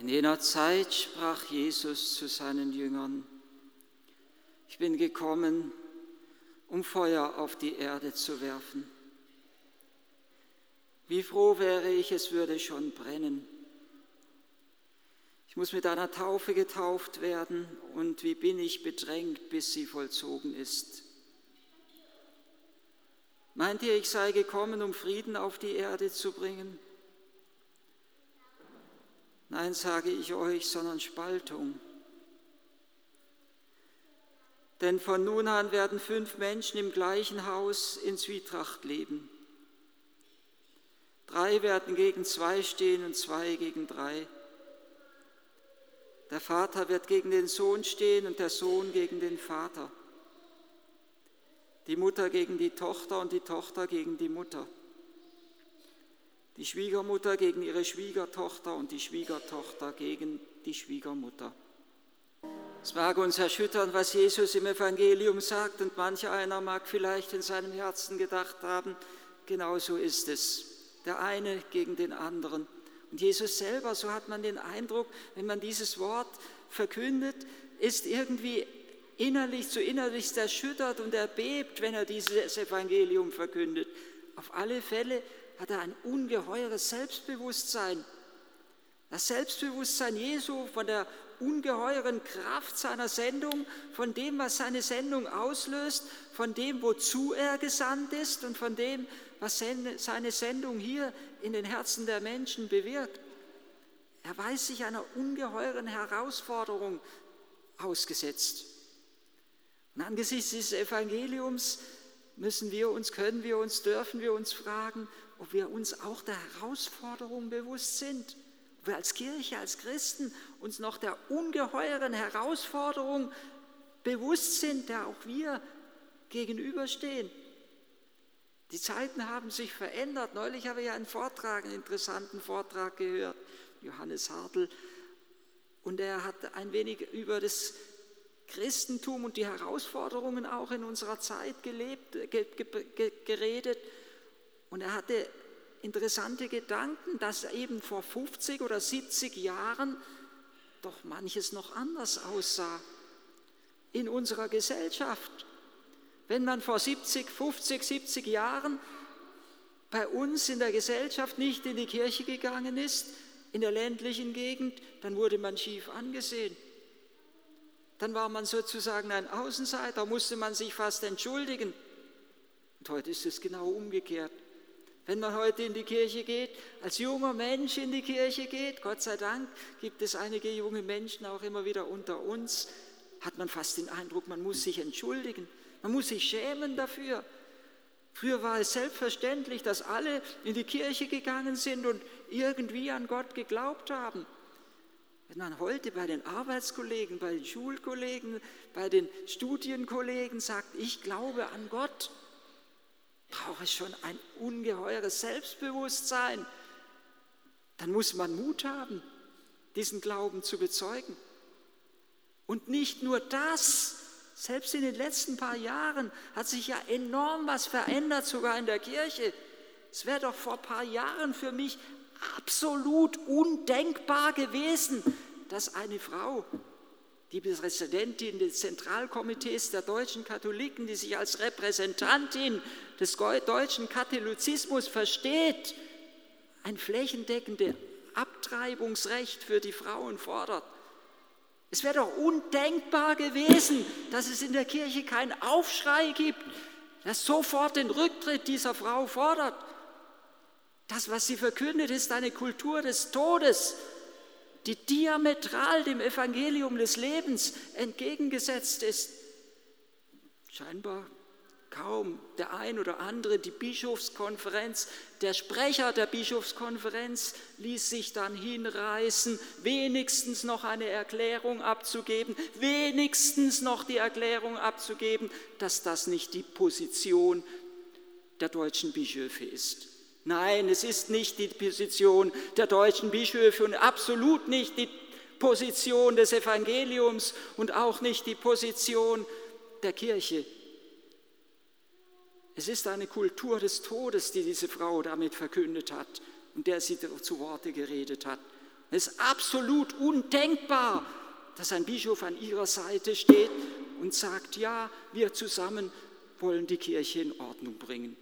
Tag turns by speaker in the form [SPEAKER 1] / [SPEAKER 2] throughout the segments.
[SPEAKER 1] In jener Zeit sprach Jesus zu seinen Jüngern, ich bin gekommen, um Feuer auf die Erde zu werfen. Wie froh wäre ich, es würde schon brennen. Ich muss mit einer Taufe getauft werden und wie bin ich bedrängt, bis sie vollzogen ist. Meint ihr, ich sei gekommen, um Frieden auf die Erde zu bringen? Nein, sage ich euch, sondern Spaltung. Denn von nun an werden fünf Menschen im gleichen Haus in Zwietracht leben. Drei werden gegen zwei stehen und zwei gegen drei. Der Vater wird gegen den Sohn stehen und der Sohn gegen den Vater. Die Mutter gegen die Tochter und die Tochter gegen die Mutter. Die Schwiegermutter gegen ihre Schwiegertochter und die Schwiegertochter gegen die Schwiegermutter. Es mag uns erschüttern, was Jesus im Evangelium sagt, und manch einer mag vielleicht in seinem Herzen gedacht haben, genau so ist es. Der eine gegen den anderen. Und Jesus selber, so hat man den Eindruck, wenn man dieses Wort verkündet, ist irgendwie innerlich zu innerlichst erschüttert und er bebt, wenn er dieses Evangelium verkündet. Auf alle Fälle hat er ein ungeheures Selbstbewusstsein. Das Selbstbewusstsein Jesu von der ungeheuren Kraft seiner Sendung, von dem, was seine Sendung auslöst, von dem, wozu er gesandt ist und von dem, was seine Sendung hier in den Herzen der Menschen bewirkt. Er weiß sich einer ungeheuren Herausforderung ausgesetzt. Und angesichts dieses Evangeliums müssen wir uns, können wir uns, dürfen wir uns fragen, ob wir uns auch der Herausforderung bewusst sind, ob wir als Kirche, als Christen uns noch der ungeheuren Herausforderung bewusst sind, der auch wir gegenüberstehen. Die Zeiten haben sich verändert. Neulich habe ich einen Vortrag, einen interessanten Vortrag gehört, Johannes Hartl, und er hat ein wenig über das Christentum und die Herausforderungen auch in unserer Zeit gelebt, ge, ge, geredet. Und er hatte interessante Gedanken, dass eben vor 50 oder 70 Jahren doch manches noch anders aussah in unserer Gesellschaft. Wenn man vor 70, 50, 70 Jahren bei uns in der Gesellschaft nicht in die Kirche gegangen ist, in der ländlichen Gegend, dann wurde man schief angesehen. Dann war man sozusagen ein Außenseiter, musste man sich fast entschuldigen. Und heute ist es genau umgekehrt. Wenn man heute in die Kirche geht, als junger Mensch in die Kirche geht, Gott sei Dank gibt es einige junge Menschen auch immer wieder unter uns, hat man fast den Eindruck, man muss sich entschuldigen. Man muss sich schämen dafür. Früher war es selbstverständlich, dass alle in die Kirche gegangen sind und irgendwie an Gott geglaubt haben. Wenn man heute bei den Arbeitskollegen, bei den Schulkollegen, bei den Studienkollegen sagt, ich glaube an Gott, brauche ich schon ein ungeheures Selbstbewusstsein. Dann muss man Mut haben, diesen Glauben zu bezeugen. Und nicht nur das, selbst in den letzten paar Jahren hat sich ja enorm was verändert, sogar in der Kirche. Es wäre doch vor ein paar Jahren für mich absolut undenkbar gewesen, dass eine Frau, die Präsidentin des Zentralkomitees der deutschen Katholiken, die sich als Repräsentantin des deutschen Katholizismus versteht, ein flächendeckendes Abtreibungsrecht für die Frauen fordert. Es wäre doch undenkbar gewesen, dass es in der Kirche keinen Aufschrei gibt, das sofort den Rücktritt dieser Frau fordert. Das, was sie verkündet, ist eine Kultur des Todes, die diametral dem Evangelium des Lebens entgegengesetzt ist. Scheinbar kaum der ein oder andere, die Bischofskonferenz, der Sprecher der Bischofskonferenz ließ sich dann hinreißen, wenigstens noch eine Erklärung abzugeben, wenigstens noch die Erklärung abzugeben, dass das nicht die Position der deutschen Bischöfe ist. Nein, es ist nicht die Position der deutschen Bischöfe und absolut nicht die Position des Evangeliums und auch nicht die Position der Kirche es ist eine Kultur des Todes, die diese Frau damit verkündet hat und der sie zu Worte geredet hat. Es ist absolut undenkbar, dass ein Bischof an ihrer Seite steht und sagt, ja, wir zusammen wollen die Kirche in Ordnung bringen.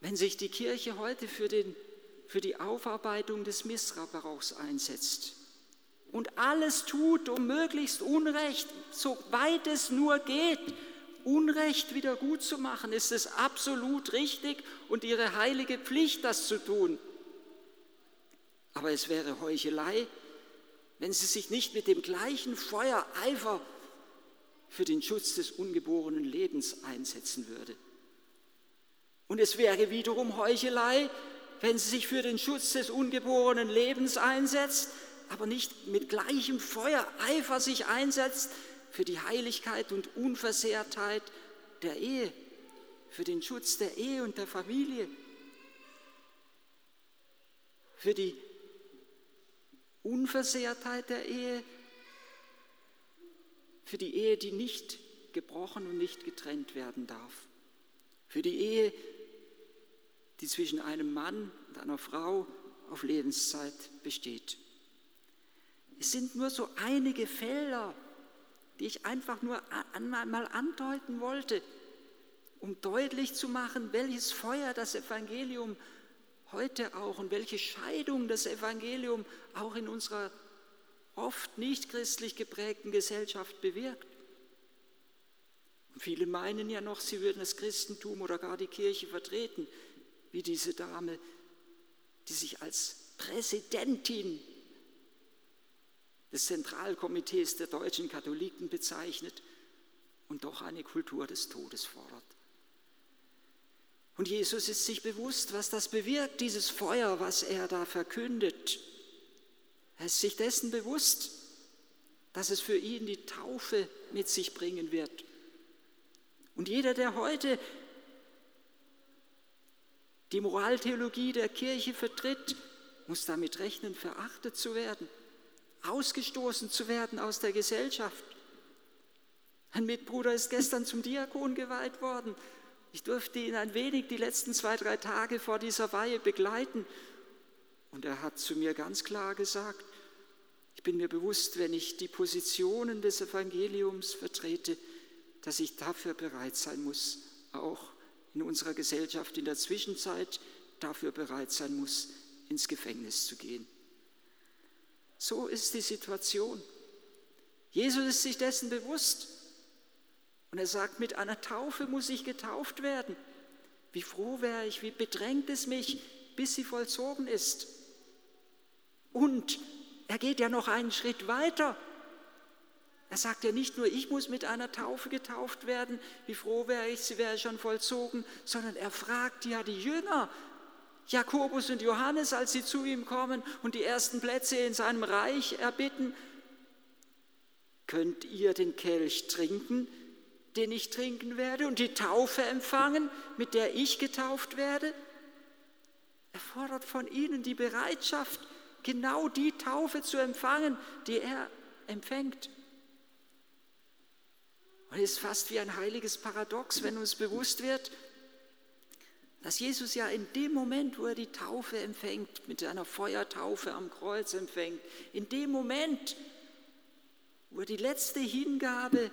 [SPEAKER 1] Wenn sich die Kirche heute für, den, für die Aufarbeitung des Missbrauchs einsetzt und alles tut, um möglichst Unrecht, soweit es nur geht, Unrecht wieder gut zu machen, ist es absolut richtig und ihre heilige Pflicht, das zu tun. Aber es wäre Heuchelei, wenn sie sich nicht mit dem gleichen Feuereifer für den Schutz des ungeborenen Lebens einsetzen würde. Und es wäre wiederum Heuchelei, wenn sie sich für den Schutz des ungeborenen Lebens einsetzt, aber nicht mit gleichem Feuereifer sich einsetzt für die Heiligkeit und Unversehrtheit der Ehe, für den Schutz der Ehe und der Familie, für die Unversehrtheit der Ehe, für die Ehe, die nicht gebrochen und nicht getrennt werden darf, für die Ehe, die zwischen einem Mann und einer Frau auf Lebenszeit besteht. Es sind nur so einige Felder, die ich einfach nur einmal andeuten wollte, um deutlich zu machen, welches Feuer das Evangelium heute auch und welche Scheidung das Evangelium auch in unserer oft nicht christlich geprägten Gesellschaft bewirkt. viele meinen ja noch, sie würden das Christentum oder gar die Kirche vertreten, wie diese Dame, die sich als Präsidentin des Zentralkomitees der deutschen Katholiken bezeichnet und doch eine Kultur des Todes fordert. Und Jesus ist sich bewusst, was das bewirkt, dieses Feuer, was er da verkündet. Er ist sich dessen bewusst, dass es für ihn die Taufe mit sich bringen wird. Und jeder, der heute die Moraltheologie der Kirche vertritt, muss damit rechnen, verachtet zu werden ausgestoßen zu werden aus der Gesellschaft. Ein Mitbruder ist gestern zum Diakon geweiht worden. Ich durfte ihn ein wenig die letzten zwei, drei Tage vor dieser Weihe begleiten. Und er hat zu mir ganz klar gesagt, ich bin mir bewusst, wenn ich die Positionen des Evangeliums vertrete, dass ich dafür bereit sein muss, auch in unserer Gesellschaft in der Zwischenzeit dafür bereit sein muss, ins Gefängnis zu gehen. So ist die Situation. Jesus ist sich dessen bewusst. Und er sagt, mit einer Taufe muss ich getauft werden. Wie froh wäre ich, wie bedrängt es mich, bis sie vollzogen ist. Und er geht ja noch einen Schritt weiter. Er sagt ja nicht nur, ich muss mit einer Taufe getauft werden, wie froh wäre ich, sie wäre schon vollzogen, sondern er fragt ja die Jünger, Jakobus und Johannes, als sie zu ihm kommen und die ersten Plätze in seinem Reich erbitten, könnt ihr den Kelch trinken, den ich trinken werde, und die Taufe empfangen, mit der ich getauft werde? Er fordert von ihnen die Bereitschaft, genau die Taufe zu empfangen, die er empfängt. Und es ist fast wie ein heiliges Paradox, wenn uns bewusst wird, dass Jesus ja in dem Moment, wo er die Taufe empfängt, mit einer Feuertaufe am Kreuz empfängt, in dem Moment, wo er die letzte Hingabe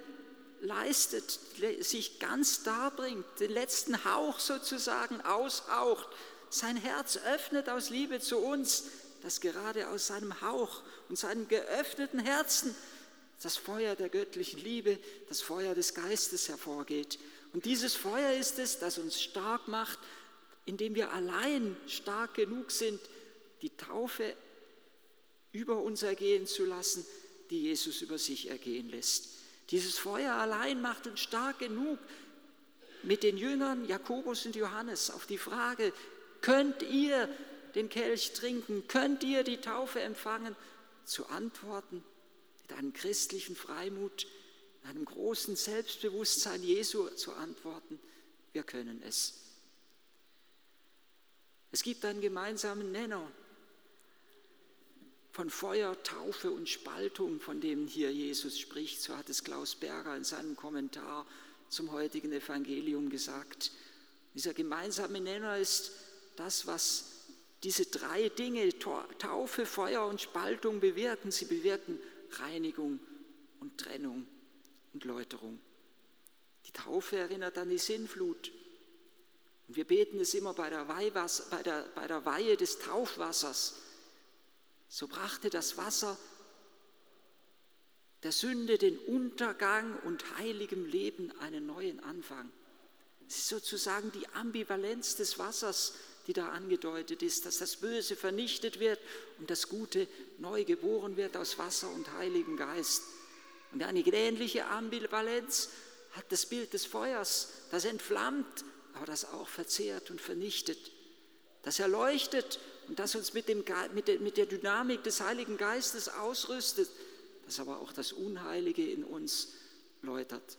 [SPEAKER 1] leistet, sich ganz darbringt, den letzten Hauch sozusagen aushaucht, sein Herz öffnet aus Liebe zu uns, dass gerade aus seinem Hauch und seinem geöffneten Herzen das Feuer der göttlichen Liebe, das Feuer des Geistes hervorgeht. Und dieses Feuer ist es, das uns stark macht, indem wir allein stark genug sind, die Taufe über uns ergehen zu lassen, die Jesus über sich ergehen lässt. Dieses Feuer allein macht uns stark genug, mit den Jüngern Jakobus und Johannes auf die Frage, könnt ihr den Kelch trinken, könnt ihr die Taufe empfangen, zu antworten mit einem christlichen Freimut, einem großen Selbstbewusstsein Jesu zu antworten, wir können es. Es gibt einen gemeinsamen Nenner von Feuer, Taufe und Spaltung, von dem hier Jesus spricht. So hat es Klaus Berger in seinem Kommentar zum heutigen Evangelium gesagt. Dieser gemeinsame Nenner ist, das, was diese drei Dinge, Taufe, Feuer und Spaltung bewirken. Sie bewirken Reinigung und Trennung und Läuterung. Die Taufe erinnert an die Sinnflut. Und wir beten es immer bei der, Weihwasser, bei, der, bei der Weihe des Taufwassers. So brachte das Wasser der Sünde den Untergang und heiligem Leben einen neuen Anfang. Es ist sozusagen die Ambivalenz des Wassers, die da angedeutet ist, dass das Böse vernichtet wird und das Gute neu geboren wird aus Wasser und Heiligen Geist. Und eine ähnliche Ambivalenz hat das Bild des Feuers, das entflammt, aber das auch verzehrt und vernichtet, das erleuchtet und das uns mit, dem, mit, der, mit der Dynamik des Heiligen Geistes ausrüstet, das aber auch das Unheilige in uns läutert.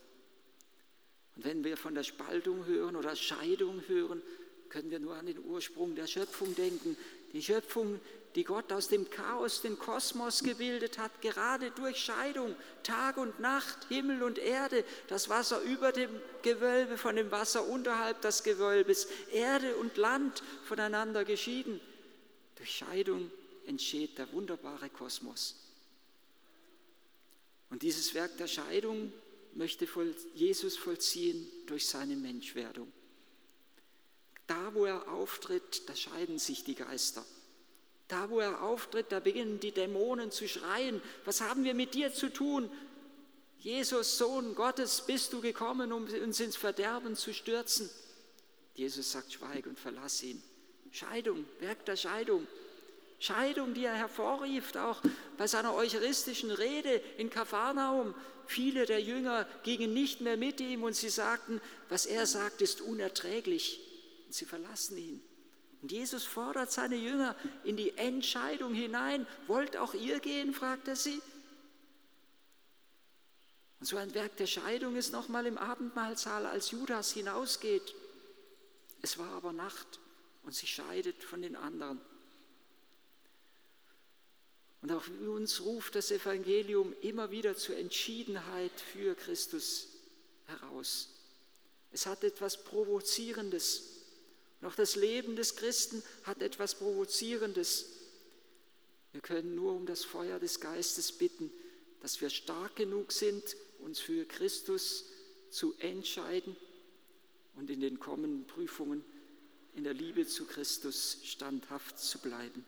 [SPEAKER 1] Und wenn wir von der Spaltung hören oder Scheidung hören, können wir nur an den Ursprung der Schöpfung denken. Die Schöpfung, die Gott aus dem Chaos den Kosmos gebildet hat, gerade durch Scheidung, Tag und Nacht, Himmel und Erde, das Wasser über dem Gewölbe, von dem Wasser unterhalb des Gewölbes, Erde und Land voneinander geschieden. Durch Scheidung entsteht der wunderbare Kosmos. Und dieses Werk der Scheidung möchte Jesus vollziehen durch seine Menschwerdung. Da, wo er auftritt, da scheiden sich die Geister. Da, wo er auftritt, da beginnen die Dämonen zu schreien. Was haben wir mit dir zu tun? Jesus, Sohn Gottes, bist du gekommen, um uns ins Verderben zu stürzen? Jesus sagt, schweig und verlass ihn. Scheidung, Werk der Scheidung. Scheidung, die er hervorrief, auch bei seiner eucharistischen Rede in Kapharnaum. Viele der Jünger gingen nicht mehr mit ihm und sie sagten, was er sagt, ist unerträglich. Und sie verlassen ihn. Und Jesus fordert seine Jünger in die Entscheidung hinein. Wollt auch ihr gehen, fragt er sie. Und so ein Werk der Scheidung ist nochmal im Abendmahlsaal, als Judas hinausgeht. Es war aber Nacht und sie scheidet von den anderen. Und auch uns ruft das Evangelium immer wieder zur Entschiedenheit für Christus heraus. Es hat etwas Provozierendes. Auch das Leben des Christen hat etwas Provozierendes. Wir können nur um das Feuer des Geistes bitten, dass wir stark genug sind, uns für Christus zu entscheiden und in den kommenden Prüfungen in der Liebe zu Christus standhaft zu bleiben.